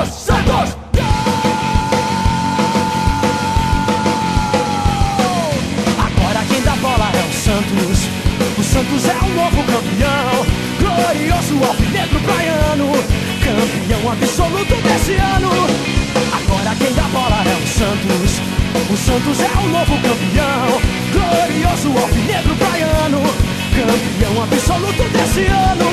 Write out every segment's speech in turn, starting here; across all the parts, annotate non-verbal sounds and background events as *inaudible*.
Santos, Santos! Agora quem dá bola é o Santos. O Santos é o novo campeão. Glorioso alvinegro praiano. Campeão absoluto desse ano. Agora quem dá bola é o Santos. O Santos é o novo campeão. Glorioso alvinegro praiano. Campeão absoluto desse ano.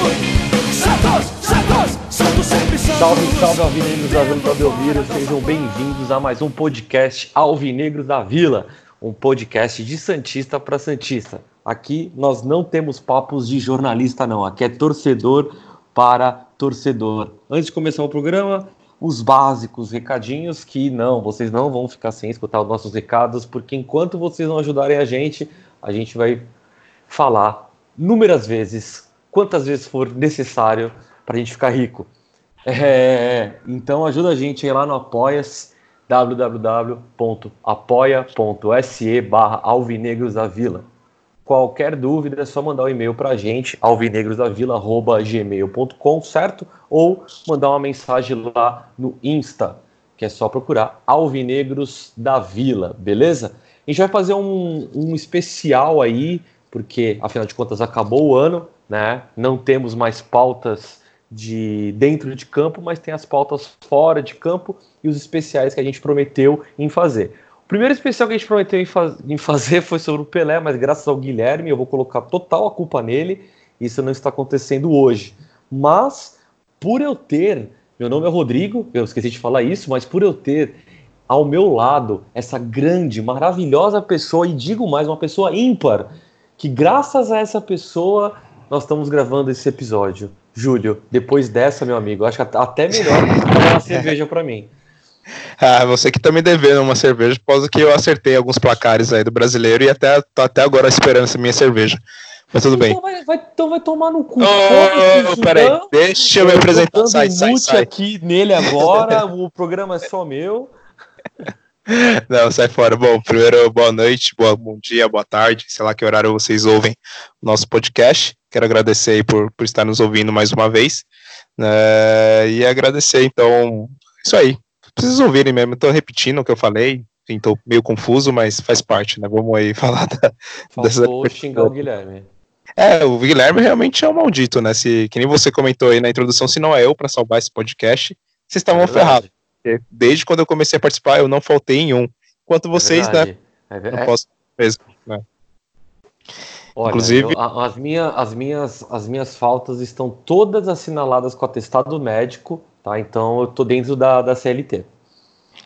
Salve, salve Alvinegros da do Belmiro, sejam bem-vindos a mais um podcast Alvinegros da Vila, um podcast de Santista para Santista. Aqui nós não temos papos de jornalista, não, aqui é torcedor para torcedor. Antes de começar o programa, os básicos, recadinhos que não, vocês não vão ficar sem escutar os nossos recados, porque enquanto vocês não ajudarem a gente, a gente vai falar inúmeras vezes, quantas vezes for necessário para a gente ficar rico. É, então ajuda a gente aí lá no Apoia-se, www.apoia.se barra Alvinegros da Vila. Qualquer dúvida é só mandar um e-mail para a gente, alvinegrosdavila.gmail.com, certo? Ou mandar uma mensagem lá no Insta, que é só procurar Alvinegros da Vila, beleza? A gente vai fazer um, um especial aí, porque afinal de contas acabou o ano, né? Não temos mais pautas de dentro de campo, mas tem as pautas fora de campo e os especiais que a gente prometeu em fazer. O primeiro especial que a gente prometeu em, faz, em fazer *laughs* foi sobre o Pelé, mas graças ao Guilherme eu vou colocar total a culpa nele. Isso não está acontecendo hoje. Mas por eu ter, meu nome é Rodrigo, eu esqueci de falar isso, mas por eu ter ao meu lado essa grande, maravilhosa pessoa, e digo mais, uma pessoa ímpar, que graças a essa pessoa nós estamos gravando esse episódio. Júlio, depois dessa, meu amigo, acho que até melhor tomar uma *laughs* cerveja para mim. Ah, você que tá me devendo uma cerveja, por causa que eu acertei alguns placares aí do brasileiro e até, tô até agora esperando essa minha cerveja. Mas tudo então bem. Vai, vai, então vai tomar no cu. Oh, oh, peraí, deixa eu me apresentar. Sai, sai, sai. aqui nele agora, *laughs* o programa é só meu. *laughs* Não, sai fora. Bom, primeiro, boa noite, boa, bom dia, boa tarde, sei lá que horário vocês ouvem o nosso podcast. Quero agradecer aí por, por estar nos ouvindo mais uma vez. Né, e agradecer, então, isso aí. Preciso ouvirem mesmo, estou repetindo o que eu falei, enfim, tô meio confuso, mas faz parte, né? Vamos aí *laughs* falar da, Faltou dessa... xingar o Guilherme. É, o Guilherme realmente é um maldito, né? Se, que nem você comentou aí na introdução, se não é eu para salvar esse podcast, vocês estavam é ferrados. Desde quando eu comecei a participar, eu não faltei em um. Enquanto vocês, é né? É não posso mesmo, né? Olha, Inclusive, eu, as, minha, as, minhas, as minhas faltas estão todas assinaladas com atestado médico, tá? Então eu tô dentro da, da CLT.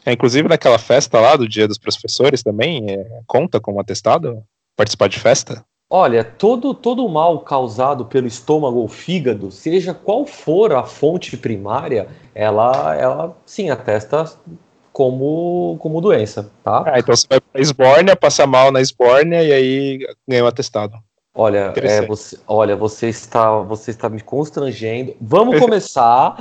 É, inclusive naquela festa lá do Dia dos Professores também, é, conta como atestado participar de festa? Olha, todo, todo o mal causado pelo estômago ou fígado, seja qual for a fonte primária, ela, ela sim atesta como, como doença, tá? Ah, então você vai pra esbórnia, passa mal na esbórnia e aí ganha um atestado. Olha, é, você, olha, você está, você está me constrangendo. Vamos *laughs* começar.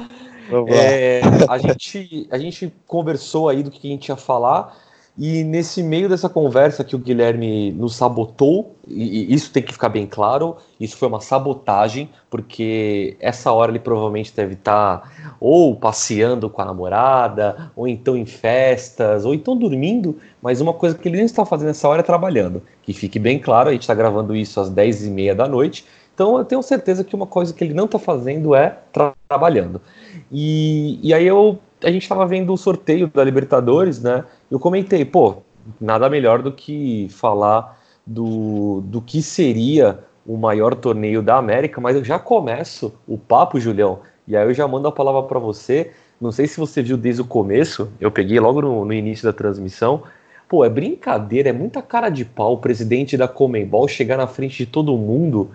Vamos é, a, gente, a gente conversou aí do que a gente ia falar. E nesse meio dessa conversa que o Guilherme nos sabotou, e isso tem que ficar bem claro, isso foi uma sabotagem, porque essa hora ele provavelmente deve estar ou passeando com a namorada, ou então em festas, ou então dormindo, mas uma coisa que ele não está fazendo nessa hora é trabalhando. Que fique bem claro, a gente está gravando isso às 10h30 da noite, então eu tenho certeza que uma coisa que ele não está fazendo é tra trabalhando. E, e aí eu a gente estava vendo o sorteio da Libertadores, né? Eu comentei, pô, nada melhor do que falar do, do que seria o maior torneio da América, mas eu já começo o papo, Julião, e aí eu já mando a palavra para você. Não sei se você viu desde o começo, eu peguei logo no, no início da transmissão. Pô, é brincadeira, é muita cara de pau o presidente da Comembol chegar na frente de todo mundo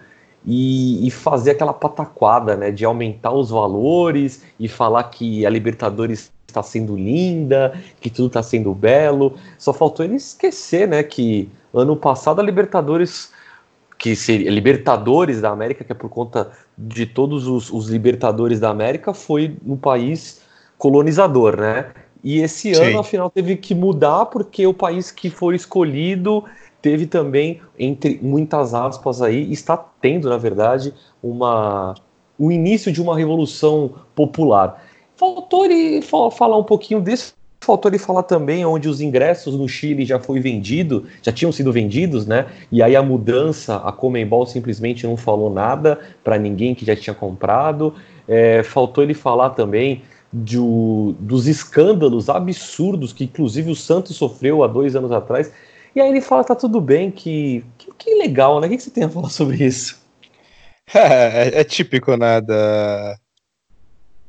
e, e, fazer aquela pataquada, né, de aumentar os valores e falar que a Libertadores está sendo linda, que tudo está sendo belo. Só faltou ele esquecer, né, que ano passado a Libertadores, que seria Libertadores da América, que é por conta de todos os, os Libertadores da América, foi no país colonizador, né? E esse Sim. ano, afinal, teve que mudar porque o país que foi escolhido teve também, entre muitas aspas aí, está tendo, na verdade, uma, o início de uma revolução popular. faltou ele falar um pouquinho desse. Faltou ele falar também onde os ingressos no Chile já foi vendido, já tinham sido vendidos, né? E aí a mudança, a Comembol simplesmente não falou nada para ninguém que já tinha comprado. É, faltou ele falar também de, dos escândalos absurdos que inclusive o Santos sofreu há dois anos atrás. E aí ele fala, tá tudo bem, que, que, que legal, né? O que, que você tem a falar sobre isso? *laughs* É, é, típico, né, da,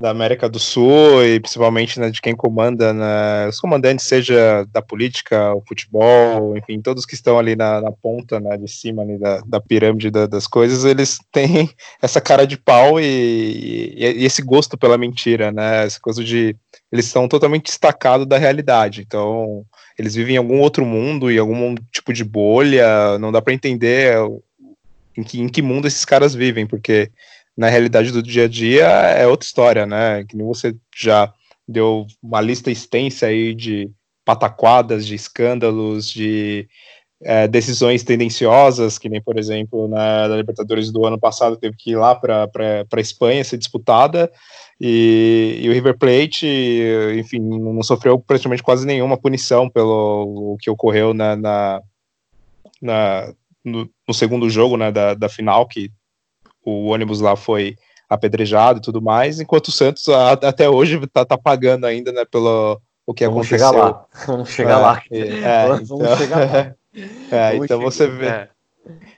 da América do Sul e principalmente né, de quem comanda, né, os comandantes, seja da política, o futebol, enfim, todos que estão ali na, na ponta né, de cima ali da, da pirâmide da, das coisas, eles têm *laughs* essa cara de pau e, e, e, esse gosto pela mentira, né, essa coisa de eles estão totalmente destacados da realidade, então eles vivem em algum outro mundo, em algum tipo de bolha, não dá para entender em que, em que mundo esses caras vivem, porque na realidade do dia a dia é outra história, né? Que você já deu uma lista extensa aí de pataquadas, de escândalos, de é, decisões tendenciosas, que nem, por exemplo, na, na, Libertadores do ano passado teve que ir lá para a Espanha ser disputada, e, e, o River Plate, enfim, não sofreu praticamente quase nenhuma punição pelo o que ocorreu na, na, na no, no, segundo jogo né, da, da final, que o ônibus lá foi apedrejado e tudo mais, enquanto o Santos a, até hoje está tá pagando ainda né, pelo o que Vamos aconteceu. Chegar lá. Vamos chegar é, lá. É, Vamos então, chegar lá. *laughs* É, então você vê. É.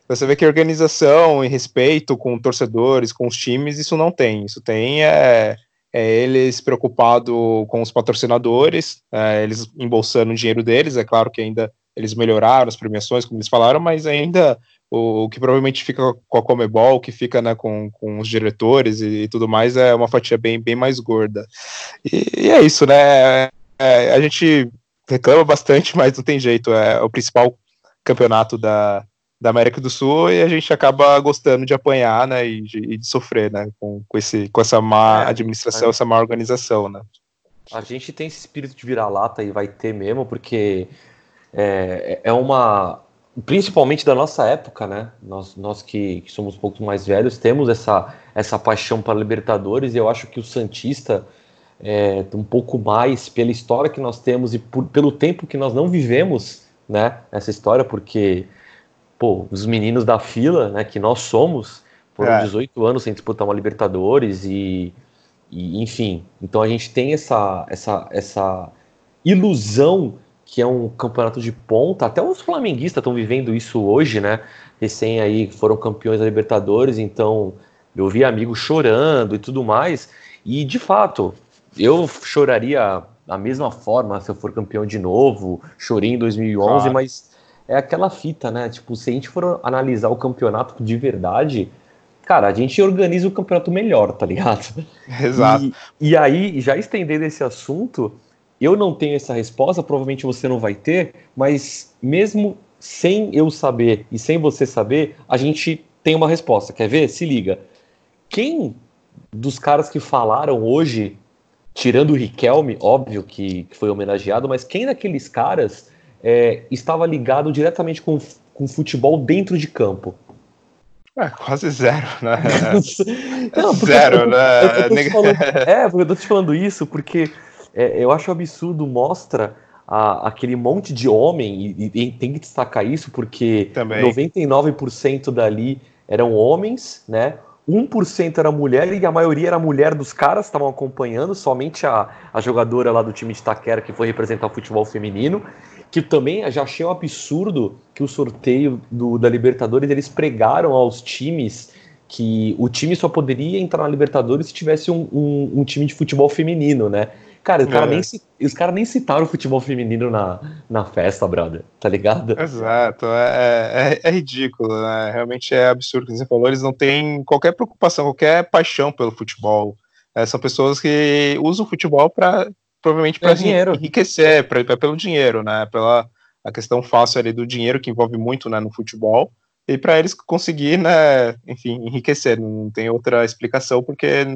Você vê que organização e respeito com torcedores, com os times, isso não tem. Isso tem é, é eles preocupados com os patrocinadores, é, eles embolsando o dinheiro deles. É claro que ainda eles melhoraram as premiações, como eles falaram, mas ainda o, o que provavelmente fica com a Comebol, o que fica né, com, com os diretores e, e, tudo mais, é uma fatia bem, bem mais gorda. E, e é isso, né? É, a gente reclama bastante, *laughs* mas não tem jeito. É o principal campeonato da, da América do Sul e a gente acaba gostando de apanhar, né, e de, e de sofrer, né, com, com, esse, com essa má é, administração, é. essa má organização, né. A gente tem esse espírito de virar-lata e vai ter mesmo, porque é, é uma. Principalmente da nossa época, né? Nós, nós que, que somos um pouco mais velhos temos essa, essa paixão para Libertadores e eu acho que o Santista, é, um pouco mais pela história que nós temos e por, pelo tempo que nós não vivemos, né? Essa história, porque, pô, os meninos da fila, né? Que nós somos, foram é. 18 anos sem disputar uma Libertadores e, e, enfim. Então a gente tem essa, essa, essa ilusão que é um campeonato de ponta. Até os flamenguistas estão vivendo isso hoje, né? Recém aí foram campeões da Libertadores, então eu vi amigos chorando e tudo mais. E de fato, eu choraria da mesma forma se eu for campeão de novo. Chorei em 2011, claro. mas é aquela fita, né? Tipo, se a gente for analisar o campeonato de verdade, cara, a gente organiza o campeonato melhor, tá ligado? *laughs* Exato. E, e aí, já estendendo esse assunto, eu não tenho essa resposta, provavelmente você não vai ter, mas mesmo sem eu saber e sem você saber, a gente tem uma resposta. Quer ver? Se liga. Quem dos caras que falaram hoje, tirando o Riquelme, óbvio que, que foi homenageado, mas quem daqueles caras é, estava ligado diretamente com, com futebol dentro de campo? É, quase zero, né? *laughs* Não, zero, eu, né? Eu, eu falando, *laughs* é, eu tô te falando isso porque é, eu acho absurdo, mostra a, aquele monte de homem, e, e, tem que destacar isso, porque Também. 99% dali eram homens, né? 1% era mulher e a maioria era mulher dos caras que estavam acompanhando, somente a, a jogadora lá do time de Taquera que foi representar o futebol feminino, que também já achei um absurdo que o sorteio do, da Libertadores eles pregaram aos times que o time só poderia entrar na Libertadores se tivesse um, um, um time de futebol feminino, né? Cara, cara é. nem, os caras nem citaram o futebol feminino na, na festa, brother, tá ligado? Exato, é, é, é ridículo, né? Realmente é absurdo o que você falou. Eles não têm qualquer preocupação, qualquer paixão pelo futebol. É, são pessoas que usam o futebol para provavelmente para dinheiro. enriquecer, pra, pra, pelo dinheiro, né? Pela a questão fácil ali do dinheiro que envolve muito né, no futebol e para eles conseguir, né, enfim, enriquecer. Não tem outra explicação porque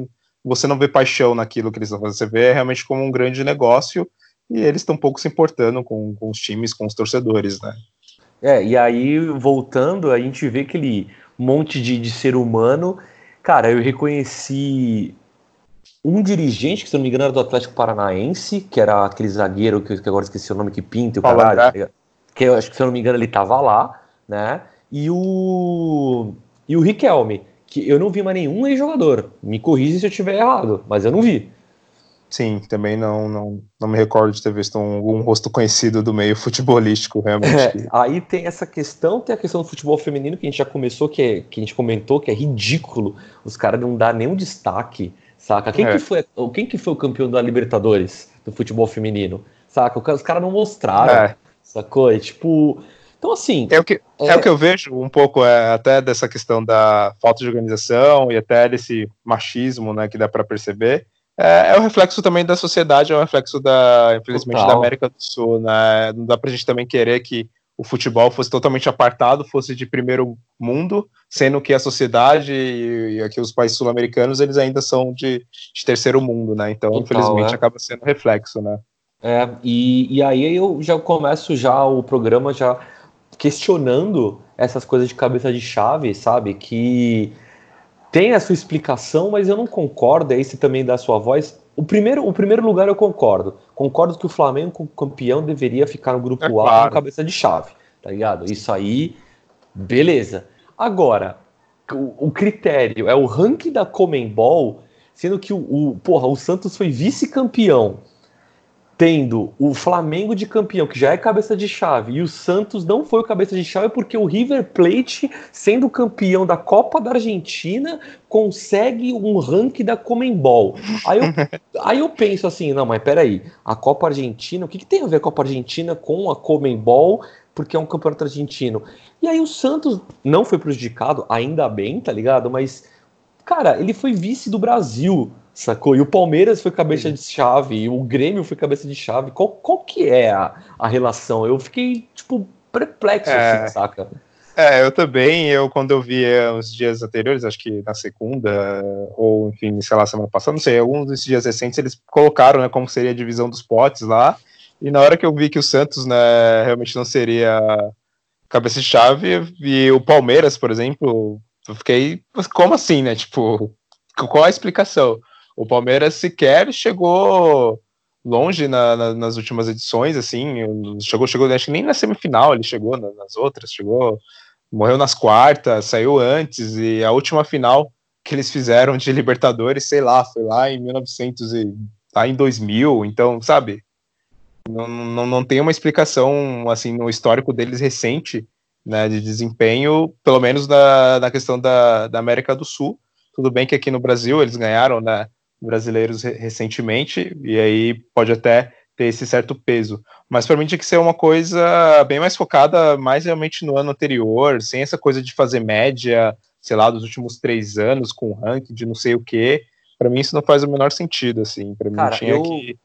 você não vê paixão naquilo que eles estão fazendo, você vê realmente como um grande negócio e eles estão um pouco se importando com, com os times, com os torcedores, né? É, e aí, voltando, a gente vê aquele monte de, de ser humano. Cara, eu reconheci um dirigente, que se não me engano era do Atlético Paranaense, que era aquele zagueiro que, que agora esqueci o nome, que pinta o caralho, tá que eu acho que se eu não me engano ele tava lá, né? E o e o Riquelme, que eu não vi mais nenhum ex-jogador. Me corrija se eu estiver errado, mas eu não vi. Sim, também não, não, não me recordo de ter visto um, um rosto conhecido do meio futebolístico, realmente. É, aí tem essa questão, tem a questão do futebol feminino que a gente já começou, que, é, que a gente comentou, que é ridículo. Os caras não dão nenhum destaque, saca? Quem, é. que foi, quem que foi o campeão da Libertadores do futebol feminino? Saca? Os caras não mostraram, é. sacou? É tipo. Então, assim. É o que, é... é o que eu vejo um pouco é, até dessa questão da falta de organização e até desse machismo né, que dá para perceber é, é o reflexo também da sociedade, é o reflexo da, infelizmente, Total. da América do Sul, né? Não dá pra gente também querer que o futebol fosse totalmente apartado, fosse de primeiro mundo, sendo que a sociedade e, aqui os países sul-americanos, eles ainda são de, de, terceiro mundo, né? Então, Total, infelizmente, é. acaba sendo reflexo, né? É, e, e aí eu já começo já o programa já questionando essas coisas de cabeça de chave, sabe? Que tem a sua explicação, mas eu não concordo, aí você também dá a sua voz. O primeiro, o primeiro lugar eu concordo. Concordo que o Flamengo, campeão, deveria ficar no grupo é A claro. com cabeça de chave, tá ligado? Isso aí, beleza. Agora, o, o critério é o ranking da Comembol, sendo que o, o porra, o Santos foi vice-campeão tendo o Flamengo de campeão, que já é cabeça de chave, e o Santos não foi o cabeça de chave porque o River Plate, sendo campeão da Copa da Argentina, consegue um ranking da Comembol. Aí eu, *laughs* aí eu penso assim, não, mas peraí, a Copa Argentina, o que, que tem a ver a Copa Argentina com a Comembol? Porque é um campeonato argentino. E aí o Santos não foi prejudicado, ainda bem, tá ligado? Mas, cara, ele foi vice do Brasil Sacou? E o Palmeiras foi cabeça de chave, e o Grêmio foi cabeça de chave. Qual, qual que é a, a relação? Eu fiquei, tipo, perplexo, é, assim, saca? É, eu também, eu quando eu vi uns dias anteriores, acho que na segunda, ou enfim, sei lá, semana passada, não sei, alguns desses dias recentes, eles colocaram, né, como seria a divisão dos potes lá, e na hora que eu vi que o Santos, né, realmente não seria cabeça de chave, e o Palmeiras, por exemplo, eu fiquei, como assim, né, tipo, qual a explicação? O Palmeiras sequer chegou longe na, na, nas últimas edições, assim, chegou, chegou, acho que nem na semifinal ele chegou, nas outras, chegou, morreu nas quartas, saiu antes, e a última final que eles fizeram de *laughs* Libertadores, sei lá, foi lá em 1900 e lá em 2000, então, sabe, não, não, não tem uma explicação, assim, no histórico deles recente, né, de desempenho, pelo menos na, na questão da, da América do Sul, tudo bem que aqui no Brasil eles ganharam, né, brasileiros recentemente, e aí pode até ter esse certo peso. Mas para mim tinha que ser uma coisa bem mais focada, mais realmente no ano anterior, sem essa coisa de fazer média, sei lá, dos últimos três anos, com ranking de não sei o que. Para mim isso não faz o menor sentido, assim. Para mim Cara, tinha eu, que.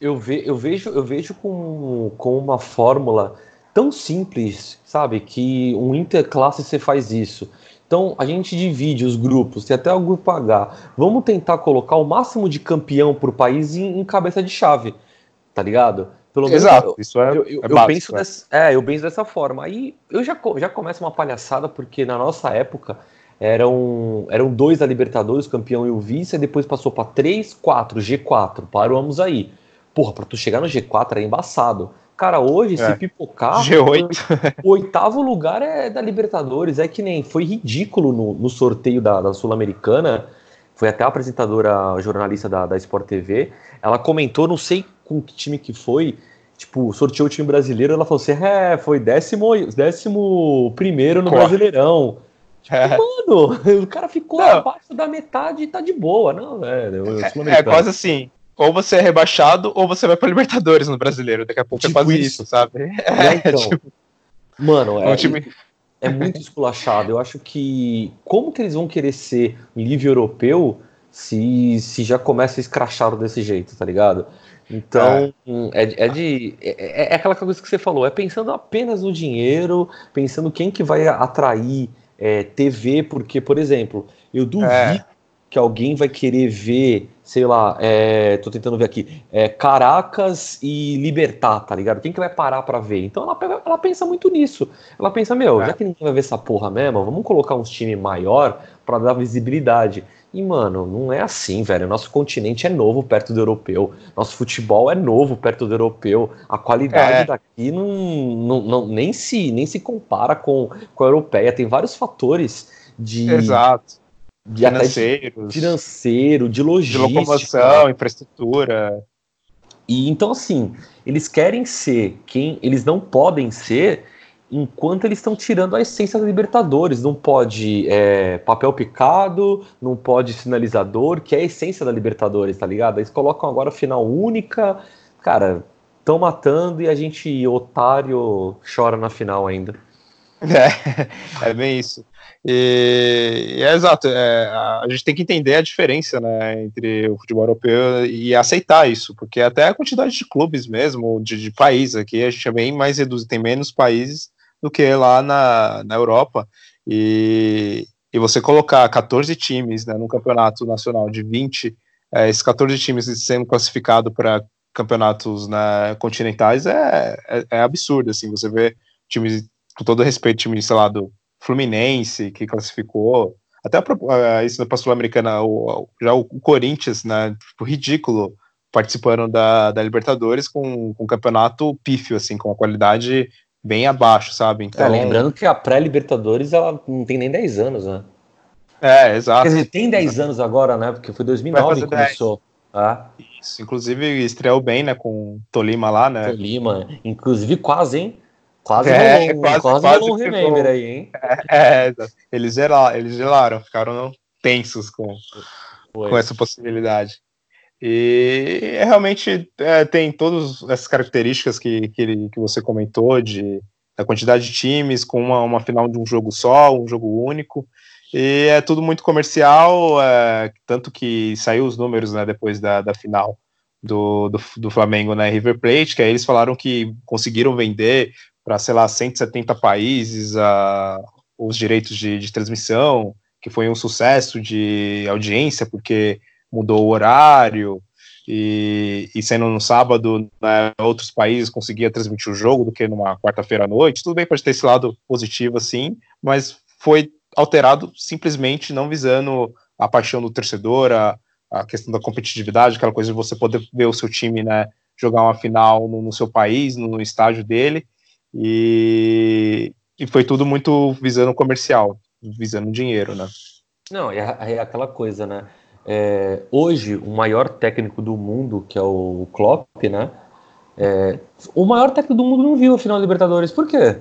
Eu, ve, eu vejo, eu vejo com, com uma fórmula tão simples, sabe? Que um interclasse você faz isso. Então a gente divide os grupos, tem até o grupo H. Vamos tentar colocar o máximo de campeão por país em, em cabeça de chave, tá ligado? Pelo menos, Exato, isso é, eu, eu, é eu penso né? dessa, é, eu penso dessa forma. Aí eu já, já começo uma palhaçada, porque na nossa época eram, eram dois da Libertadores, o campeão e o vice, e depois passou para três, quatro, G4, paramos aí. Porra, para tu chegar no G4 é embaçado. Cara, hoje, é. se pipocar, G8. o oitavo lugar é da Libertadores. É que nem foi ridículo no, no sorteio da, da Sul-Americana. Foi até a apresentadora, a jornalista da, da Sport TV. Ela comentou, não sei com que time que foi, tipo, sorteou o time brasileiro. Ela falou assim: é, foi décimo, décimo primeiro no. Brasileirão. Tipo, é. mano, *laughs* o cara ficou não. abaixo da metade e tá de boa, não, velho. É, é quase assim ou você é rebaixado ou você vai para Libertadores no brasileiro. Daqui a pouco é tipo é quase isso, isso sabe? É, *laughs* então, tipo... Mano, é, um time... é muito esculachado. Eu acho que. Como que eles vão querer ser nível europeu se, se já começa escrachado desse jeito, tá ligado? Então, é, é, é de. É, é, aquela coisa que você falou, é pensando apenas no dinheiro, pensando quem que vai atrair é, TV, porque, por exemplo, eu duvido é. Que alguém vai querer ver sei lá, é, tô tentando ver aqui, é, Caracas e Libertar, tá ligado? Quem que vai parar para ver? Então ela, pega, ela pensa muito nisso. Ela pensa, meu, é. já que ninguém vai ver essa porra mesmo, vamos colocar uns time maior para dar visibilidade. E, mano, não é assim, velho. Nosso continente é novo perto do europeu. Nosso futebol é novo perto do europeu. A qualidade é. daqui não, não, não, nem, se, nem se compara com, com a europeia. Tem vários fatores de. Exato. De Financeiros. Financeiro, de logística. De locomoção, infraestrutura. E então, assim, eles querem ser quem eles não podem ser enquanto eles estão tirando a essência da Libertadores. Não pode é, papel picado, não pode sinalizador, que é a essência da Libertadores, tá ligado? Eles colocam agora final única. Cara, estão matando e a gente, otário, chora na final ainda. *laughs* É, é bem isso. E, e é exato, é, a gente tem que entender a diferença né, entre o futebol europeu e aceitar isso, porque até a quantidade de clubes mesmo, de, de países aqui, a gente é bem mais reduzido, tem menos países do que lá na, na Europa. E, e você colocar 14 times né, num campeonato nacional de 20, é, esses 14 times sendo classificados para campeonatos né, continentais é, é, é, absurdo. Assim, você vê times, com todo respeito, times, sei lá, do Fluminense, que classificou, até a, isso para a Sul-Americana, já o, o, Corinthians, né, tipo, ridículo, participando da, da Libertadores com, com um campeonato pífio, assim, com uma qualidade bem abaixo, sabe? Então... É, lembrando que a pré-Libertadores ela não tem nem 10 anos, né? É, exato. Quer dizer, tem 10 anos agora, né? Porque foi 2009 que começou. Ah. Isso, inclusive estreou bem, né, com Tolima lá, né? Tolima, inclusive quase, hein? Quase é, rolou, quase, quase, quase rolou um remember aí, hein? *laughs* É, é, eles, gelaram, eles gelaram, ficaram tensos com, com essa possibilidade. E é, realmente é, tem todas essas características que, que, que, você comentou, de da quantidade de times, com uma, uma final de um jogo só, um jogo único. E é tudo muito comercial, é, tanto que saiu os números né, depois da, da final do, do, do Flamengo na né, River Plate, que aí eles falaram que conseguiram vender para, sei lá, 170 países a, os direitos de, de transmissão, que foi um sucesso de audiência, porque mudou o horário, e, e sendo no sábado, né, outros países conseguiam transmitir o jogo do que numa quarta-feira à noite. Tudo bem, pode ter esse lado positivo, assim, mas foi alterado simplesmente não visando a paixão do torcedor, a, a questão da competitividade, aquela coisa de você poder ver o seu time né, jogar uma final no, no seu país, no, no, estádio dele, e, e foi tudo muito visando comercial, visando dinheiro, né? Não, é, é aquela coisa, né? É, hoje, o maior técnico do mundo, que é o Klopp, né? É, o maior técnico do mundo não viu a final da Libertadores. Por quê?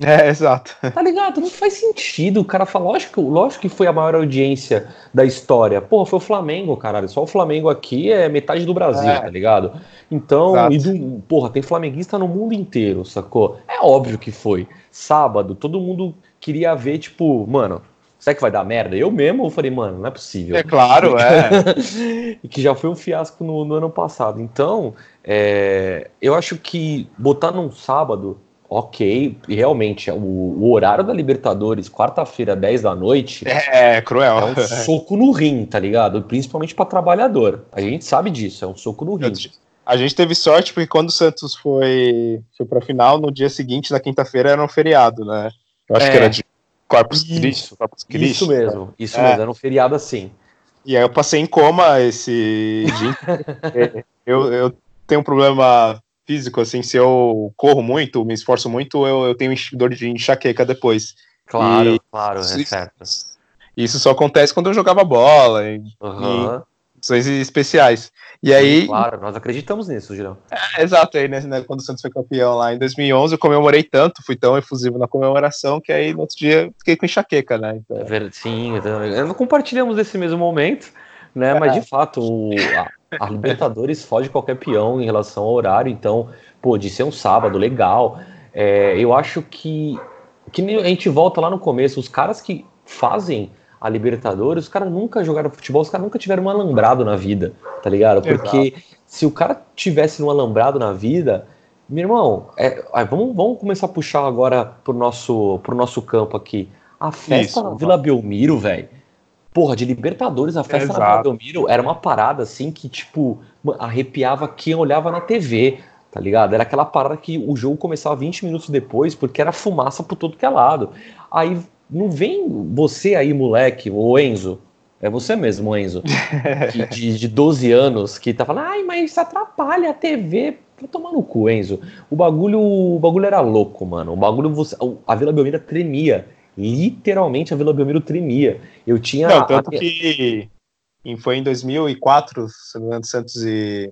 É, *laughs* exato. Tá ligado? Não faz sentido. O cara fala, lógico, lógico que foi a maior audiência da história. Porra, foi o Flamengo, caralho. Só o Flamengo aqui é metade do Brasil, é. tá ligado? Então, e do, porra, tem flamenguista no mundo inteiro, sacou? É óbvio que foi. Sábado, todo mundo queria ver, tipo, mano, será que vai dar merda? Eu mesmo falei, mano, não é possível. É claro, *laughs* é. e que já foi um fiasco no, no ano passado. Então, é, eu acho que botar num sábado, ok, realmente, o, o horário da Libertadores, quarta-feira, 10 da noite. É, cruel. É um soco no rim, tá ligado? Principalmente para trabalhador. A gente sabe disso, é um soco no rim. A gente teve sorte porque quando o Santos foi, foi pra final, no dia seguinte, na quinta-feira, era um feriado, né? Eu acho é. que era de Corpus Christi. Corpus Christi isso mesmo, isso é. mesmo, era um feriado assim. E aí eu passei em coma esse dia. *laughs* eu, eu tenho um problema físico, assim, se eu corro muito, me esforço muito, eu, eu tenho dor de enxaqueca depois. Claro, e claro, é certo. Isso só acontece quando eu jogava bola, em, uhum. em especiais. E aí. Claro, nós acreditamos nisso, Girão. É, exato, aí, né, né, quando o Santos foi campeão lá em 2011, eu comemorei tanto, fui tão efusivo na comemoração, que aí no outro dia fiquei com enxaqueca, né? Então... É verdade, sim, não compartilhamos esse mesmo momento, né? É. Mas de fato, o, a, a, Libertadores foge qualquer peão em relação ao horário, então, pô, de ser um sábado, legal. É, eu acho que, que a gente volta lá no começo, os caras que fazem a Libertadores, os caras nunca jogaram futebol, os caras nunca tiveram um alambrado na vida, tá ligado? Porque Exato. se o cara tivesse um alambrado na vida, meu irmão, é, vamos, vamos começar a puxar agora pro nosso, pro nosso campo aqui. A festa Isso, na Vila Belmiro, velho. Porra, de Libertadores, a festa Exato. na Vila Belmiro era uma parada assim que, tipo, arrepiava quem olhava na TV, tá ligado? Era aquela parada que o jogo começava 20 minutos depois, porque era fumaça por todo que é lado. Aí não vem você aí, moleque, o Enzo, É você mesmo, Enzo. *laughs* de, de 12 anos, que tá falando, ai, mas isso atrapalha a TV. Pra tomar no cu, Enzo. O bagulho, o bagulho era louco, mano. O bagulho, a Vila Belmiro tremia. Literalmente a Vila Belmiro tremia. Eu tinha. Não, tanto a... que foi em 2004, Santos e,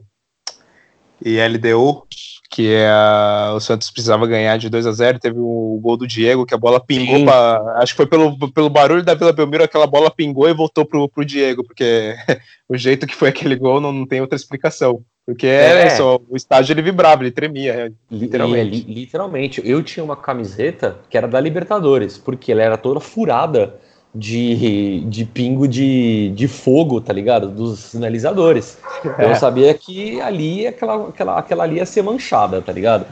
e LDU, que é a, o Santos precisava ganhar de 2 a 0 teve o gol do Diego, que a bola pingou, pra, acho que foi pelo, pelo barulho da Vila Belmiro, aquela bola pingou e voltou pro, pro Diego, porque *laughs* o jeito que foi aquele gol não, não tem outra explicação. Porque é, é o estádio ele vibrava, ele tremia, é, literalmente. É, literalmente. Eu tinha uma camiseta que era da Libertadores, porque ela era toda furada de, de pingo de, de fogo, tá ligado? Dos sinalizadores. É. Eu sabia que ali aquela, aquela, aquela ali ia ser manchada, tá ligado?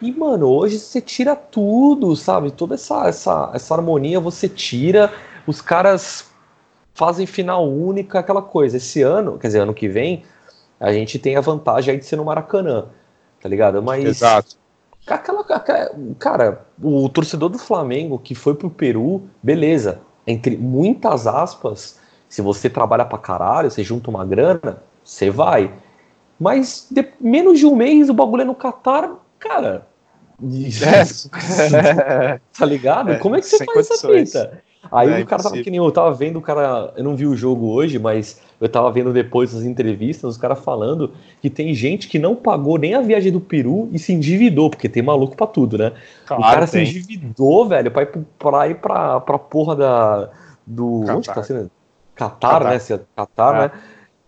E, mano, hoje você tira tudo, sabe? Toda essa, essa, essa harmonia você tira. Os caras fazem final única, aquela coisa. Esse ano, quer dizer, ano que vem, a gente tem a vantagem aí de ser no Maracanã, tá ligado? Mas. Exato. Aquela, aquela, cara, o torcedor do Flamengo que foi pro Peru, beleza entre muitas aspas, se você trabalha pra caralho, você junta uma grana, você vai. Mas de menos de um mês o bagulho é no Qatar, cara. É. *laughs* tá ligado? É, Como é que você faz condições. essa fita? Aí é o cara tava que nem eu tava vendo o cara, eu não vi o jogo hoje, mas eu tava vendo depois as entrevistas, os caras falando que tem gente que não pagou nem a viagem do Peru e se endividou, porque tem maluco pra tudo, né? Claro, o cara tem. se endividou, velho, pra ir, pra, ir pra, pra porra da. Do. Catar. Onde que tá sendo? Qatar, Qatar. né? Qatar, é. né?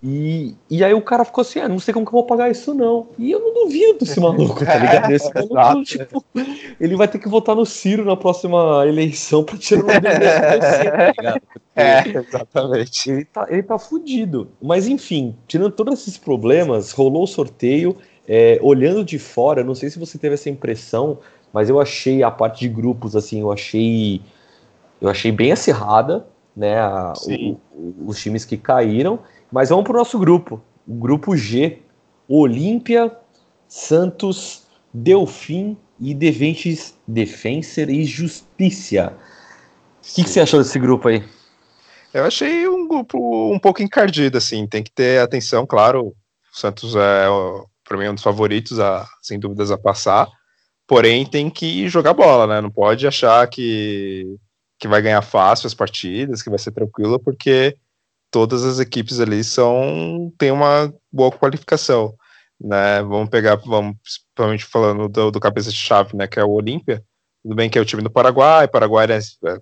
E, e aí o cara ficou assim, ah, não sei como que eu vou pagar isso não. E eu não duvido desse *laughs* maluco, tá ligado? Esse *laughs* maluco, tipo, ele vai ter que votar no Ciro na próxima eleição pra tirar o nome dele *laughs* tá ligado? Porque é, exatamente. Ele tá, ele tá fudido. Mas enfim, tirando todos esses problemas, rolou o sorteio, é, olhando de fora, não sei se você teve essa impressão, mas eu achei a parte de grupos, assim, eu achei eu achei bem acirrada, né, a, o, os times que caíram, mas vamos para o nosso grupo. O grupo G. Olímpia, Santos, Delfim e Deventes Defenser e Justiça. O que, que, você achou desse grupo aí? Eu achei um grupo um pouco encardido, assim. Tem que ter atenção, claro. O Santos é, para mim, um dos favoritos, a, sem dúvidas, a passar. Porém, tem que jogar bola, né? Não pode achar que, que vai ganhar fácil as partidas, que vai ser tranquilo, porque todas as equipes ali são têm uma boa qualificação, né? Vamos pegar, vamos principalmente falando do, do cabeça de chave, né? Que é o Olímpia. Tudo bem que é o time do Paraguai, Paraguai né, é,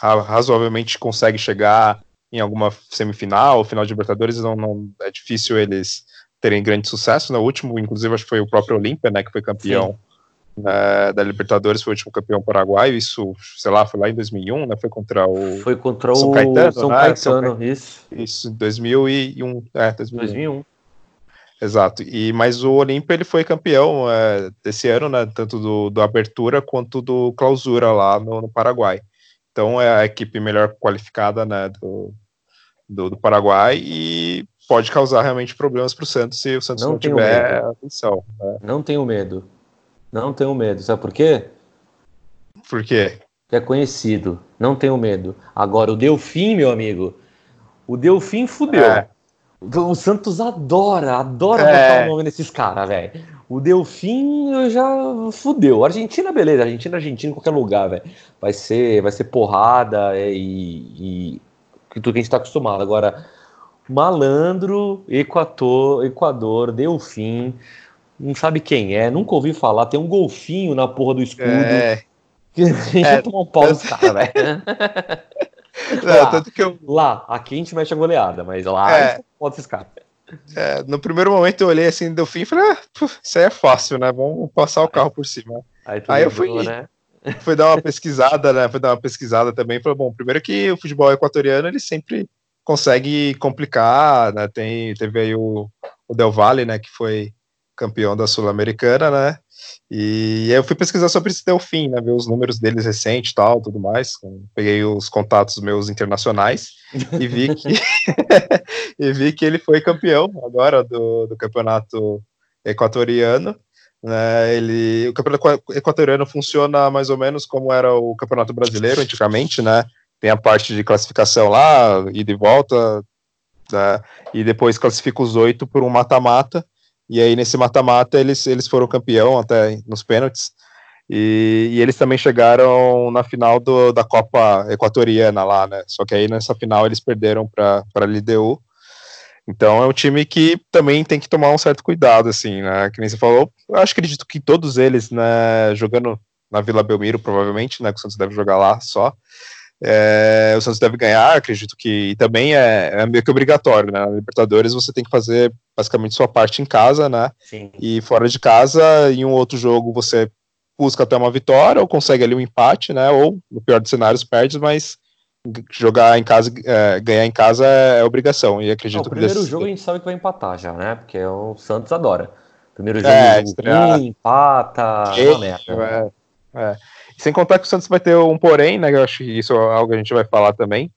razoavelmente consegue chegar em alguma semifinal, final de Libertadores, não, não é difícil eles terem grande sucesso. No né? último, inclusive, acho que foi o próprio Olímpia, né? Que foi campeão. Sim né, da Libertadores, foi o último campeão paraguaio, isso, sei lá, foi lá em 2001, né, foi contra o... Foi contra São Caetano, São né? Caetano, São isso. Isso, 2001, é, 2001. 2001. Exato, e, mas o Olímpia, ele foi campeão é, desse ano, né, tanto do, do Abertura quanto do Clausura lá no, no Paraguai. Então é a equipe melhor qualificada, né, do, do, do Paraguai e pode causar realmente problemas para o Santos se o Santos não, não tiver medo. atenção. Né? Não tenho medo. Não tenho medo. Sabe por quê? Por quê? É conhecido. Não tenho medo. Agora, o Delfim, meu amigo. O Delfim fudeu. É. O Santos adora, adora é. botar o nome nesses caras, velho. O Delfim já fudeu. Argentina, beleza. Argentina, Argentina, em qualquer lugar, velho. Vai ser, vai ser porrada é, e, e tudo que a gente tá acostumado. Agora, malandro, Equador, Equador, Delfim não sabe quem é, nunca ouvi falar, tem um golfinho na porra do escudo. É. Que a gente é. vai tomar um pau dos caras, *laughs* velho. Lá, tanto que eu... lá, aqui a gente mexe a goleada, mas lá é. pode caras. É, no primeiro momento eu olhei assim do fim e falei, ah, isso aí é fácil, né? Vamos passar o carro por cima. Aí, aí eu fui, né? fui dar uma pesquisada, né? Fui dar uma pesquisada também. Falei, bom, primeiro que o futebol equatoriano ele sempre consegue complicar, né? Tem, teve aí o, o Del Valle, né? Que foi campeão da Sul-Americana, né? E eu fui pesquisar sobre esse Delfim, né? Ver os números deles recentes e tal, tudo mais. Peguei os contatos meus internacionais *laughs* e vi que *laughs* e vi que ele foi campeão agora do, do campeonato equatoriano. Né, ele, o campeonato equatoriano funciona mais ou menos como era o campeonato brasileiro antigamente, né? tem a parte de classificação lá, ida e volta, tá? e depois classifica os oito por um mata-mata, e aí nesse mata-mata eles, eles foram campeão até nos pênaltis, e, e, eles também chegaram na final do, da Copa Equatoriana lá, né? Só que aí nessa final eles perderam para a LDU. Então é um time que também tem que tomar um certo cuidado, assim, né? Que nem você falou, eu acho que acredito que todos eles, né, jogando na Vila Belmiro, provavelmente, né? Que o Santos deve jogar lá só. É, o Santos deve ganhar, acredito que também é, é, meio que obrigatório, né? Na Libertadores você tem que fazer basicamente sua parte em casa, né? Sim. E fora de casa, em um outro jogo você busca até uma vitória ou consegue ali um empate, né? Ou, no pior dos cenários, perde, mas jogar em casa, é, ganhar em casa é, é obrigação. E acredito Não, o primeiro desse... jogo a gente sabe que vai empatar já, né? Porque o Santos adora. Primeiro jogo é, estrear... empata, é uma merda. É, é. Sem contar que o Santos vai ter um porém, né? Eu acho que isso é algo que a gente vai falar também.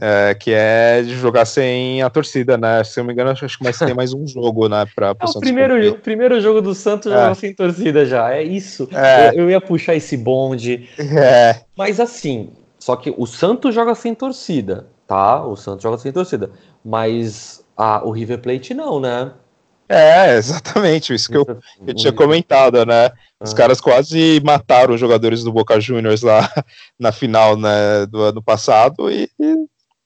É, que é de jogar sem a torcida, né? Se eu não me engano, acho que mais tem mais um jogo, né? Pra, é, o, primeiro, o primeiro jogo do Santos é. sem torcida já, é isso. É. Eu, eu, ia puxar esse bonde. É. Mas assim, só que o Santos joga sem torcida, tá? O Santos joga sem torcida. Mas a, o River Plate não, né? É, exatamente, isso que eu, eu tinha comentado, né? Os ah. caras quase mataram os jogadores do Boca Juniors lá *laughs* na final né, do ano passado e, e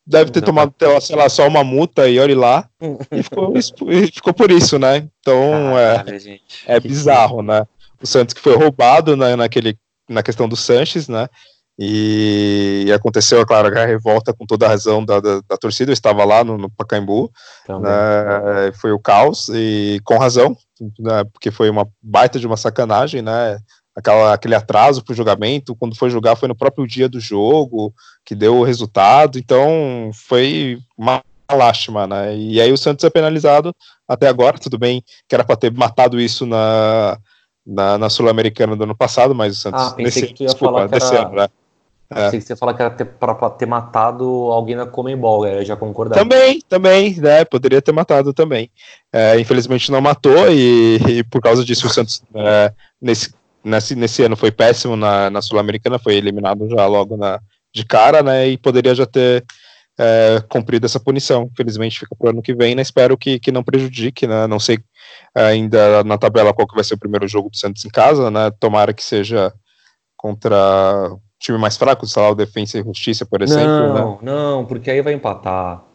deve ter tomado, sei lá, só uma multa e olhe lá, e *laughs* ficou, e ficou por isso, né? Então é, é bizarro, né? O Santos que foi roubado né, naquele, na questão do Sanches, né? E, aconteceu, é claro, a revolta com toda a razão da, da, da torcida, eu estava lá no, no Pacaembu, né, foi o caos, e com razão, né, porque foi uma baita de uma sacanagem, né? aquela, aquele atraso para o julgamento, quando foi julgar foi no próprio dia do jogo, que deu o resultado, então foi uma lástima, né? E aí o Santos é penalizado até agora, tudo bem que era para ter matado isso na, na, na Sul-Americana do ano passado, mas o Santos ah, pensei nesse, que tu ia desculpa, falar que era... ano, né? É. Pensei que você ia falar que era para ter matado alguém na Comembol, eu já concordava. Também, também, né? Poderia ter matado também. É, infelizmente não matou, e, e, por causa disso o Santos, é, nesse nesse, nesse ano foi péssimo na, na Sul-Americana, foi eliminado já logo na, de cara, né? E poderia já ter é, cumprido essa punição. Infelizmente fica para o ano que vem, né? Espero que, que não prejudique, né? Não sei ainda na tabela qual que vai ser o primeiro jogo do Santos em casa, né? Tomara que seja contra time mais fraco, sei lá, o Defensa e Justiça, por exemplo. Não, né? não, porque aí vai empatar. *laughs*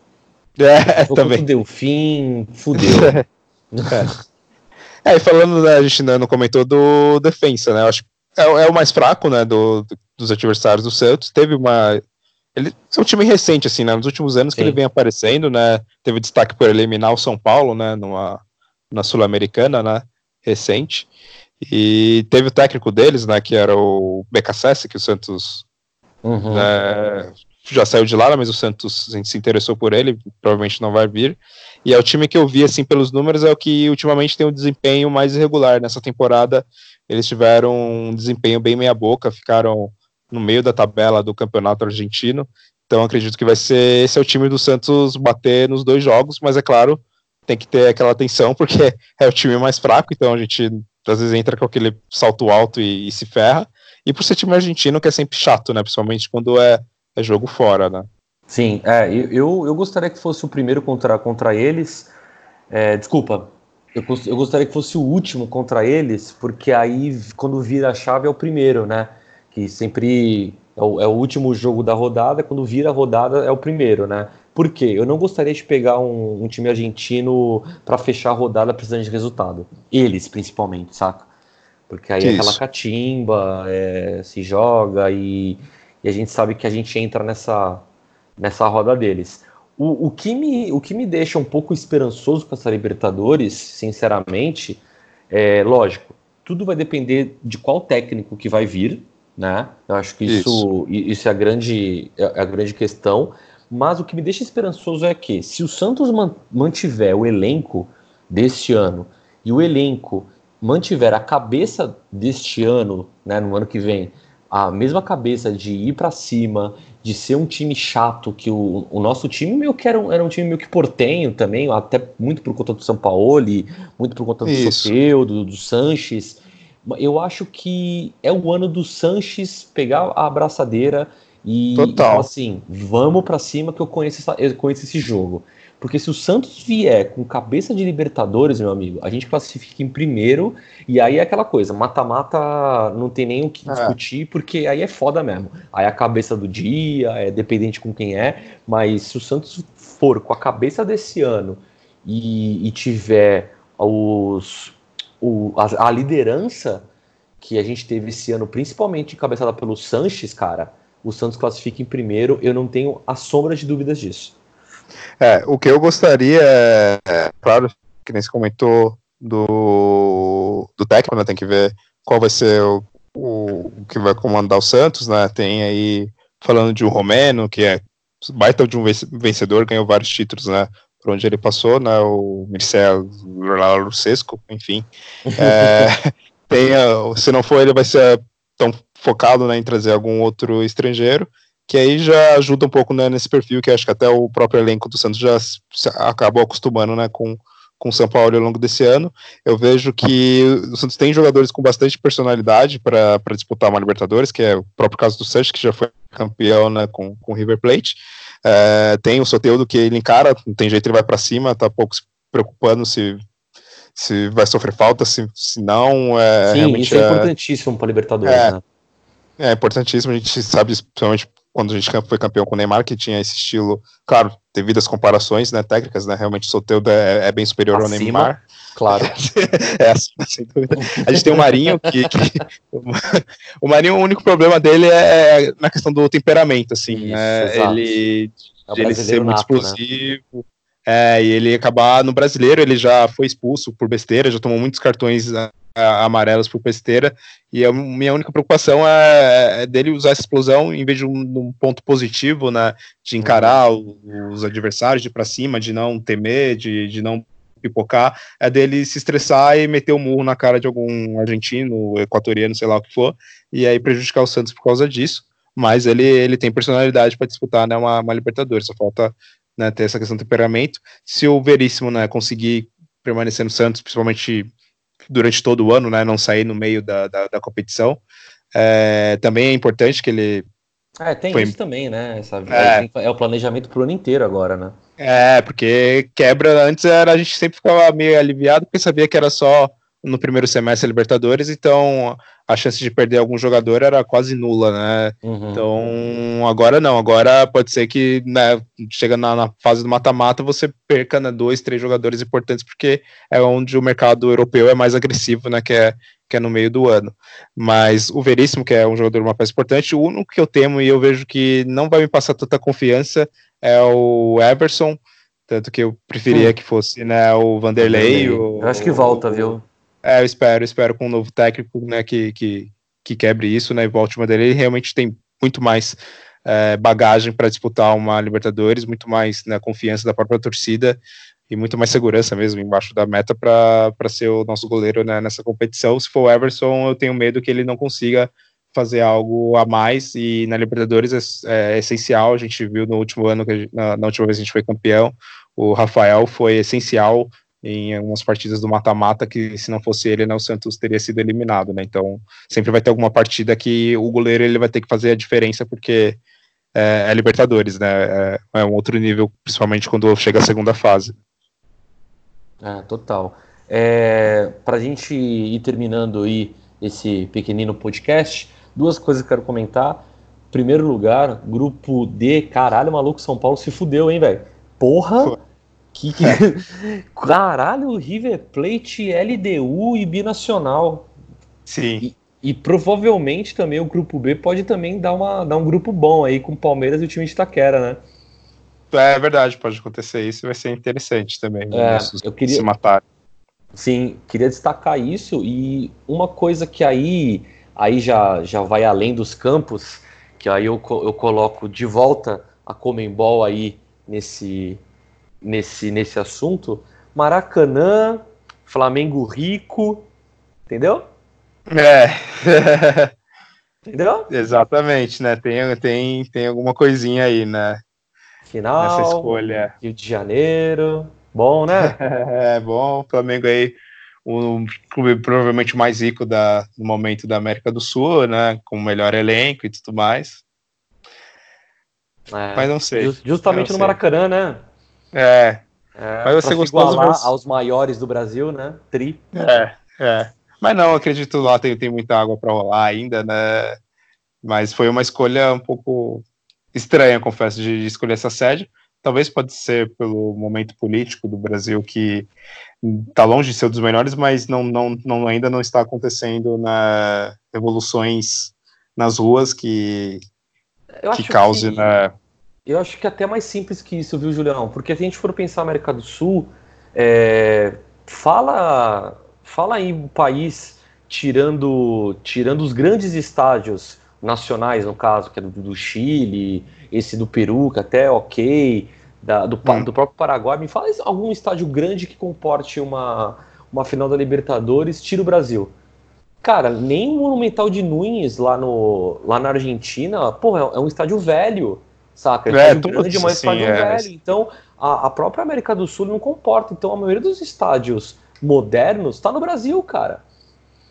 É, também. Deu fim, fudeu. *laughs* é. É, e falando, né, a gente não comentou do defensa, né? Eu acho que é, é, o mais fraco, né, do, dos adversários do Santos. Teve uma. Ele é um time recente, assim, né? Nos últimos anos Sim. que ele vem aparecendo, né? Teve destaque por eliminar o São Paulo, né? Numa, na Sul-Americana, né? Recente. E teve o técnico deles, né? Que era o BKSS, que o Santos uhum. né, já saiu de lá, mas o Santos se interessou por ele, provavelmente não vai vir. E é o time que eu vi, assim, pelos números, é o que ultimamente tem um desempenho mais irregular. Nessa temporada, eles tiveram um desempenho bem meia-boca, ficaram no meio da tabela do campeonato argentino. Então, acredito que vai ser esse é o time do Santos bater nos dois jogos, mas é claro, tem que ter aquela atenção, *laughs* porque é o time mais fraco, então a gente às vezes entra com aquele salto alto e, e se ferra. E por ser time argentino, que é sempre chato, né? Principalmente quando é, é jogo fora, né? Sim, é, eu, eu gostaria que fosse o primeiro contra, contra eles. É, desculpa, eu, eu gostaria que fosse o último contra eles, porque aí quando vira a chave é o primeiro, né? Que sempre é o, é o último jogo da rodada, quando vira a rodada é o primeiro, né? Por quê? Eu não gostaria de pegar um, um time argentino para fechar a rodada precisando de resultado. Eles, principalmente, saca? Porque aí que é aquela catimba, é, se joga e, e a gente sabe que a gente entra nessa nessa roda deles. O, o, que me, o que me deixa um pouco esperançoso com essa Libertadores, sinceramente, é lógico, tudo vai depender de qual técnico que vai vir, né? Eu acho que isso, isso, isso é, a grande, é a grande questão. Mas o que me deixa esperançoso é que, se o Santos mantiver o elenco deste ano e o elenco mantiver a cabeça deste ano, né, no ano que vem, a mesma cabeça de ir para cima, de ser um time chato, que o, o nosso time meio que era um, era um time meio que portenho também, até muito por conta do São Paulo, muito por conta do Soteu, do, do Sanches. Eu acho que é o ano do Sanches pegar a abraçadeira E, Total. assim, vamos para cima que eu conheço, essa, eu conheço esse jogo. Porque se o Santos vier com cabeça de Libertadores, meu amigo, a gente classifica em primeiro, e aí é aquela coisa, mata-mata não tem nem o que é. discutir, porque aí é foda mesmo. Aí é a cabeça do dia, é dependente com quem é, mas se o Santos for com a cabeça desse ano e, e tiver os, o, a, a, liderança que a gente teve esse ano, principalmente encabeçada pelo Sanches, cara, o Santos classifica em primeiro, eu não tenho a sombra de dúvidas disso. É, o que eu gostaria é, é claro, que nem se comentou do, do técnico, né, tem que ver qual vai ser o, o, o, que vai comandar o Santos, né, tem aí, falando de um romeno, que é baita de um vencedor, ganhou vários títulos, né, por onde ele passou, né, o Mircea Lucesco, enfim, *laughs* é, tem, se não for ele, vai ser tão focado né, em trazer algum outro estrangeiro, que aí já ajuda um pouco né, nesse perfil, que acho que até o próprio elenco do Santos já acabou acostumando né, com, com o São Paulo ao longo desse ano. Eu vejo que o Santos tem jogadores com bastante personalidade para disputar uma Libertadores, que é o próprio caso do Santos, que já foi campeão né, com o River Plate. É, tem o Soteudo que ele encara, não tem jeito, ele vai para cima, tá pouco se preocupando se se vai sofrer falta, se, se não. É, Sim, isso é, é importantíssimo para Libertadores, é, né? É importantíssimo, a gente sabe, principalmente quando a gente foi campeão com o Neymar, que tinha esse estilo, claro, devido às comparações né, técnicas, né, realmente o Soteldo é, é bem superior Acima, ao Neymar. Claro. *laughs* é, sem dúvida. A gente tem o Marinho, que, que *laughs* o Marinho, o único problema dele é, é na questão do temperamento, assim, Isso, né, ele, é ele ser muito nato, né? explosivo, né? É, e ele acabar no brasileiro, ele já foi expulso por besteira, já tomou muitos cartões a, a, amarelos por besteira, e a minha única preocupação é, é, dele usar essa explosão em vez de um, um ponto positivo, né, de encarar os adversários, de para cima, de não temer, de, de não pipocar, é dele se estressar e meter o um murro na cara de algum argentino, equatoriano, sei lá o que for, e aí prejudicar o Santos por causa disso. Mas ele, ele tem personalidade para disputar né, uma, uma Libertadores, só falta né, ter essa questão do temperamento. Se o Veríssimo né, conseguir permanecer no Santos, principalmente durante todo o ano, né, não sair no meio da, da, da competição, é, também é importante que ele. É, tem foi... isso também, né? Essa, é. é o planejamento pro ano inteiro agora, né? É, porque quebra antes era a gente sempre ficava meio aliviado porque sabia que era só no primeiro semestre Libertadores, então a chance de perder algum jogador era quase nula, né? Uhum. Então agora não, agora pode ser que né, chega na, na, fase do mata-mata você perca né, dois, três jogadores importantes, porque é onde o mercado europeu é mais agressivo, né? Que é, que é no meio do ano. Mas o Veríssimo, que é um jogador uma peça importante, o único que eu temo e eu vejo que não vai me passar tanta confiança é o Everson. Tanto que eu preferia hum. que fosse né, o Vanderlei. Eu acho que volta, o, viu? É, eu espero, espero com um novo técnico, né, que, que, que quebre isso, né, e volte uma dele. Ele realmente tem muito mais é, bagagem para disputar uma Libertadores, muito mais né, confiança da própria torcida e muito mais segurança mesmo embaixo da meta para ser o nosso goleiro né, nessa competição. Se for o Everson, eu tenho medo que ele não consiga fazer algo a mais e na Libertadores é, é essencial. A gente viu no último ano, que gente, na, na, última vez que a gente foi campeão, o Rafael foi essencial em algumas partidas do mata-mata que se não fosse ele, né, o Santos teria sido eliminado, né? Então sempre vai ter alguma partida que o goleiro ele vai ter que fazer a diferença porque é, é Libertadores, né? É, é, um outro nível, principalmente quando chega a segunda fase. Ah, total. É, Para a gente ir terminando aí esse pequenino podcast, duas coisas que quero comentar. Primeiro lugar, grupo D, caralho, maluco, São Paulo se fudeu, hein, velho? Porra! Pô que, que... *laughs* Caralho, River Plate, LDU e Binacional. Sim. E, e, provavelmente também o grupo B pode também dar, uma, dar um grupo bom aí com o Palmeiras e o time de Itaquera, né? É verdade, pode acontecer isso, vai ser interessante também. É, eu queria se matar. Sim, queria destacar isso e uma coisa que aí aí já, já vai além dos campos, que aí eu, eu coloco de volta a Comembol aí nesse nesse, nesse assunto, Maracanã, Flamengo rico, entendeu? É. entendeu? Exatamente, né? Tem, tem, tem alguma coisinha aí, né? Final. Nessa escolha. Rio de Janeiro. Bom, né? *laughs* é bom. O Flamengo aí, o clube provavelmente mais rico da, no momento da América do Sul, né? Com o melhor elenco e tudo mais. É, mas não sei. Justamente não no Maracanã, né? É. é mas você gostou mas... aos maiores do Brasil, né? Tri. É, é. Mas não, acredito lá tem, tem muita água para rolar ainda, né? Mas foi uma escolha um pouco estranha, confesso, de, de escolher essa sede. Talvez pode ser pelo momento político do Brasil que está longe de ser um dos melhores, mas não, não, não, ainda não está acontecendo na revoluções nas ruas que, que cause, que, né? Eu acho que é até mais simples que isso, viu, Julião? Porque se a gente for pensar América do Sul, é, fala, fala aí um país tirando, tirando os grandes estádios nacionais, no caso, que é do, do Chile, esse do Peru, que até é ok, da, do, hum. do próprio Paraguai. Me fala algum estádio grande que comporte uma, uma final da Libertadores, tira o Brasil. Cara, nem o Monumental de Nunes lá, no, lá na Argentina, é, é um estádio velho, saca? É, grande, mas assim, é. velho. Então, a, a, própria América do Sul não comporta. Então, a maioria dos estádios modernos está no Brasil, cara.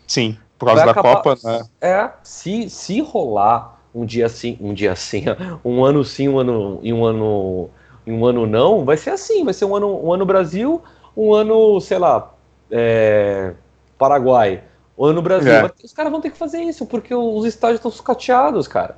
Sim, por causa Vai da acabar, Copa, né? É, se, se rolar um dia assim, um dia assim, *laughs* um ano sim, um ano e um ano e um ano não, vai ser assim, vai ser um ano, um ano Brasil, um ano, sei lá, é, Paraguai, um ano Brasil. É. Os caras vão ter que fazer isso, porque os estádios estão sucateados, cara.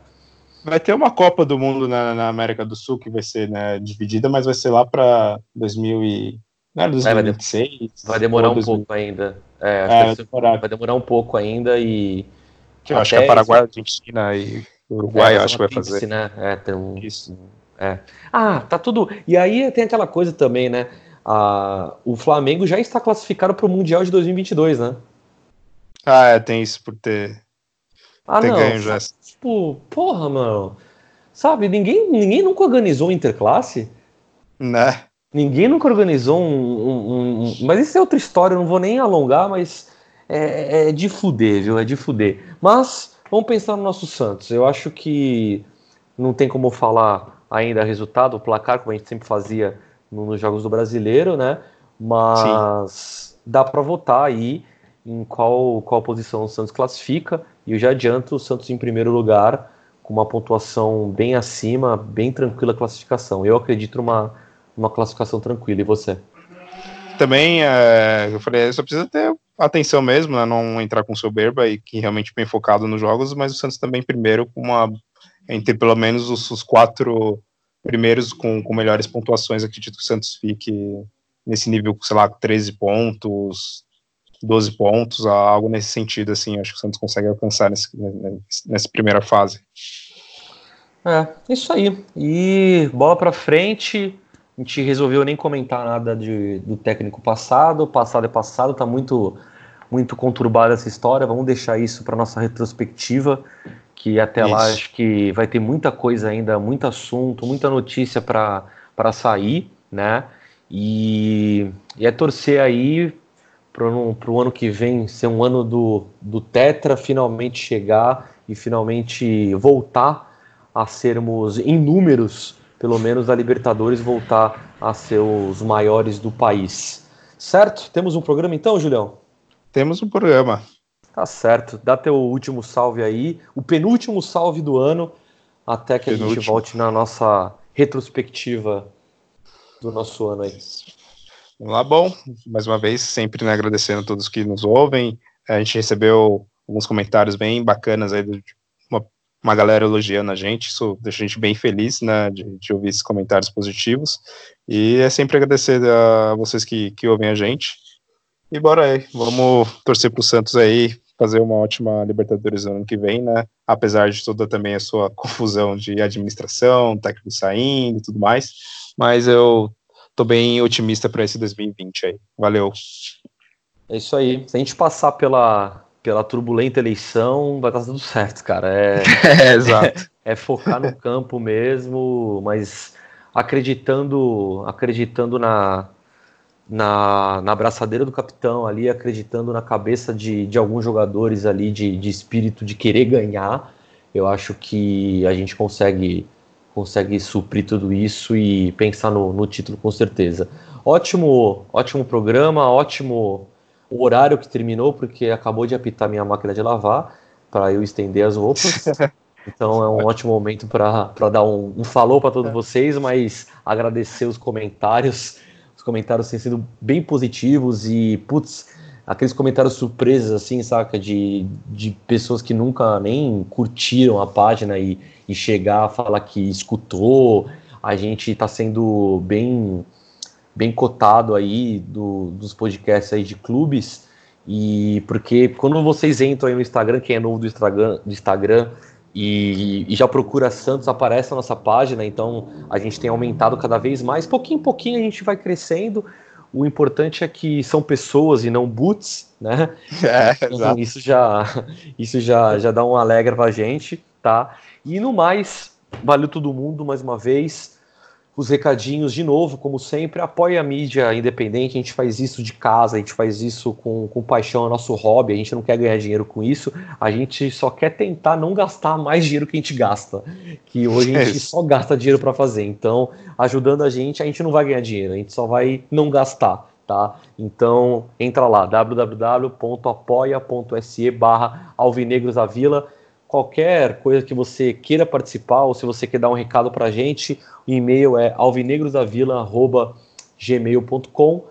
Vai ter uma Copa do Mundo na, na América do Sul que vai ser né, dividida, mas vai ser lá para 2000 e... Não 2026? É, vai, demorar um 2000... pouco ainda. É, é vai, demorar. vai demorar um pouco ainda e... Que eu acho que é Paraguai, Argentina e Uruguai, é, acho que vai fazer. Né? É, tem um, Isso. É. Ah, tá tudo. E aí tem aquela coisa também, né? Ah, o Flamengo já está classificado para o Mundial de 2022, né? Ah, é, tem isso por ter, ah, ter não, ganho já. Tipo, porra, mano. Sabe, ninguém, ninguém nunca organizou um interclasse? Né? Ninguém nunca organizou um, um, um, Mas isso é outra história, eu não vou nem alongar, mas é, é de fuder, viu? É de fuder. Mas vamos pensar no nosso Santos. Eu acho que não tem como falar ainda resultado, o placar, como a gente sempre fazia nos jogos do brasileiro, né? Mas Sim. dá para votar aí em qual, qual posição o Santos classifica. E eu já adianto o Santos em primeiro lugar, com uma pontuação bem acima, bem tranquila classificação. Eu acredito numa, numa classificação tranquila. E você? Também, é, eu falei, só precisa ter atenção mesmo, né, não entrar com soberba e que realmente bem focado nos jogos, mas o Santos também primeiro com uma entre pelo menos os, os quatro primeiros com, com melhores pontuações, acredito que o Santos fique nesse nível, sei lá, 13 pontos, 12 pontos, algo nesse sentido, assim, acho que o Santos consegue alcançar nesse, nessa primeira fase. É, isso aí. E bola para frente, a gente resolveu nem comentar nada de, do técnico passado, passado é passado, tá muito muito conturbada essa história, vamos deixar isso para nossa retrospectiva que até Isso. lá acho que vai ter muita coisa ainda, muito assunto, muita notícia para sair, né? E, e é torcer aí para o ano que vem ser um ano do, do Tetra finalmente chegar e finalmente voltar a sermos em números, pelo menos da Libertadores, voltar a ser os maiores do país. Certo? Temos um programa então, Julião? Temos um programa. Tá certo. Dá teu último salve aí, o penúltimo salve do ano, até que penúltimo. a gente volte na nossa retrospectiva do nosso ano aí. Vamos lá, bom. Mais uma vez, sempre né, agradecendo a todos que nos ouvem. A gente recebeu alguns comentários bem bacanas aí, de uma, uma galera elogiando a gente. Isso deixa a gente bem feliz, né, de, de ouvir esses comentários positivos. E é sempre agradecer a vocês que, que ouvem a gente. E bora aí, vamos torcer pro Santos aí, fazer uma ótima Libertadores ano que vem, né? Apesar de toda também a sua confusão de administração, técnico saindo e tudo mais. Mas eu tô bem otimista para esse 2020 aí. Valeu. É isso aí. Se a gente passar pela, pela turbulenta eleição, vai estar tudo certo, cara. É, *laughs* é exato. É, *laughs* é focar no campo mesmo, mas acreditando, acreditando na, na, na braçadeira do capitão ali, acreditando na cabeça de, de alguns jogadores ali, de, de espírito de querer ganhar. Eu acho que a gente consegue consegue suprir tudo isso e pensar no, no título com certeza. Ótimo, ótimo programa, ótimo horário que terminou, porque acabou de apitar minha máquina de lavar para eu estender as roupas. *laughs* Então é um ótimo momento para dar um, um falou para todos vocês, mas agradecer os comentários. Os comentários têm sido bem positivos e, putz, aqueles comentários surpresos, assim, saca? De, de pessoas que nunca nem curtiram a página e, e chegar a falar que escutou. A gente está sendo bem bem cotado aí do, dos podcasts aí de clubes. E porque quando vocês entram aí no Instagram, quem é novo do Instagram, do Instagram e, e, já procura Santos, aparece na nossa página, então a gente tem aumentado cada vez mais. Pouquinho em pouquinho a gente vai crescendo. O importante é que são pessoas e não boots, né? *laughs* É, então, isso já, isso já, já dá um alegre pra gente, tá? E no mais, valeu todo mundo mais uma vez os recadinhos de novo, como sempre, apoie a mídia independente, a gente faz isso de casa, a gente faz isso com, com paixão, é nosso hobby, a gente não quer ganhar dinheiro com isso, a gente só quer tentar não gastar mais dinheiro que a gente gasta, que hoje a gente só gasta dinheiro para fazer, então, ajudando a gente, a gente não vai ganhar dinheiro, a gente só vai não gastar, tá? Então, entra lá, www.apoia.se barra Alvinegros da Vila, qualquer coisa que você queira participar ou se você quer dar um recado para a gente, o e-mail é alvinegrosdavila.gmail.com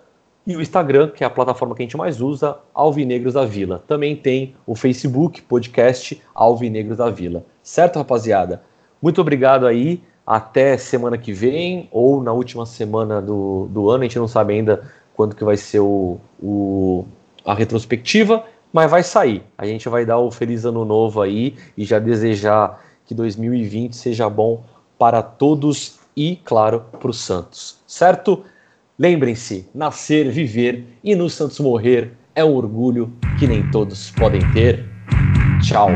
e o Instagram, que é a plataforma que a gente mais usa, Alvinegros da Vila. Também tem o Facebook, podcast Alvinegros da Vila. Certo, rapaziada? Muito obrigado aí. Até semana que vem ou na última semana do, do ano. A gente não sabe ainda quando que vai ser o, o a retrospectiva mas vai sair. A gente vai dar o feliz ano novo aí e já desejar que 2020 seja bom para todos e, claro, para o Santos. Certo? Lembrem-se: nascer, viver e no Santos morrer é um orgulho que nem todos podem ter. Tchau.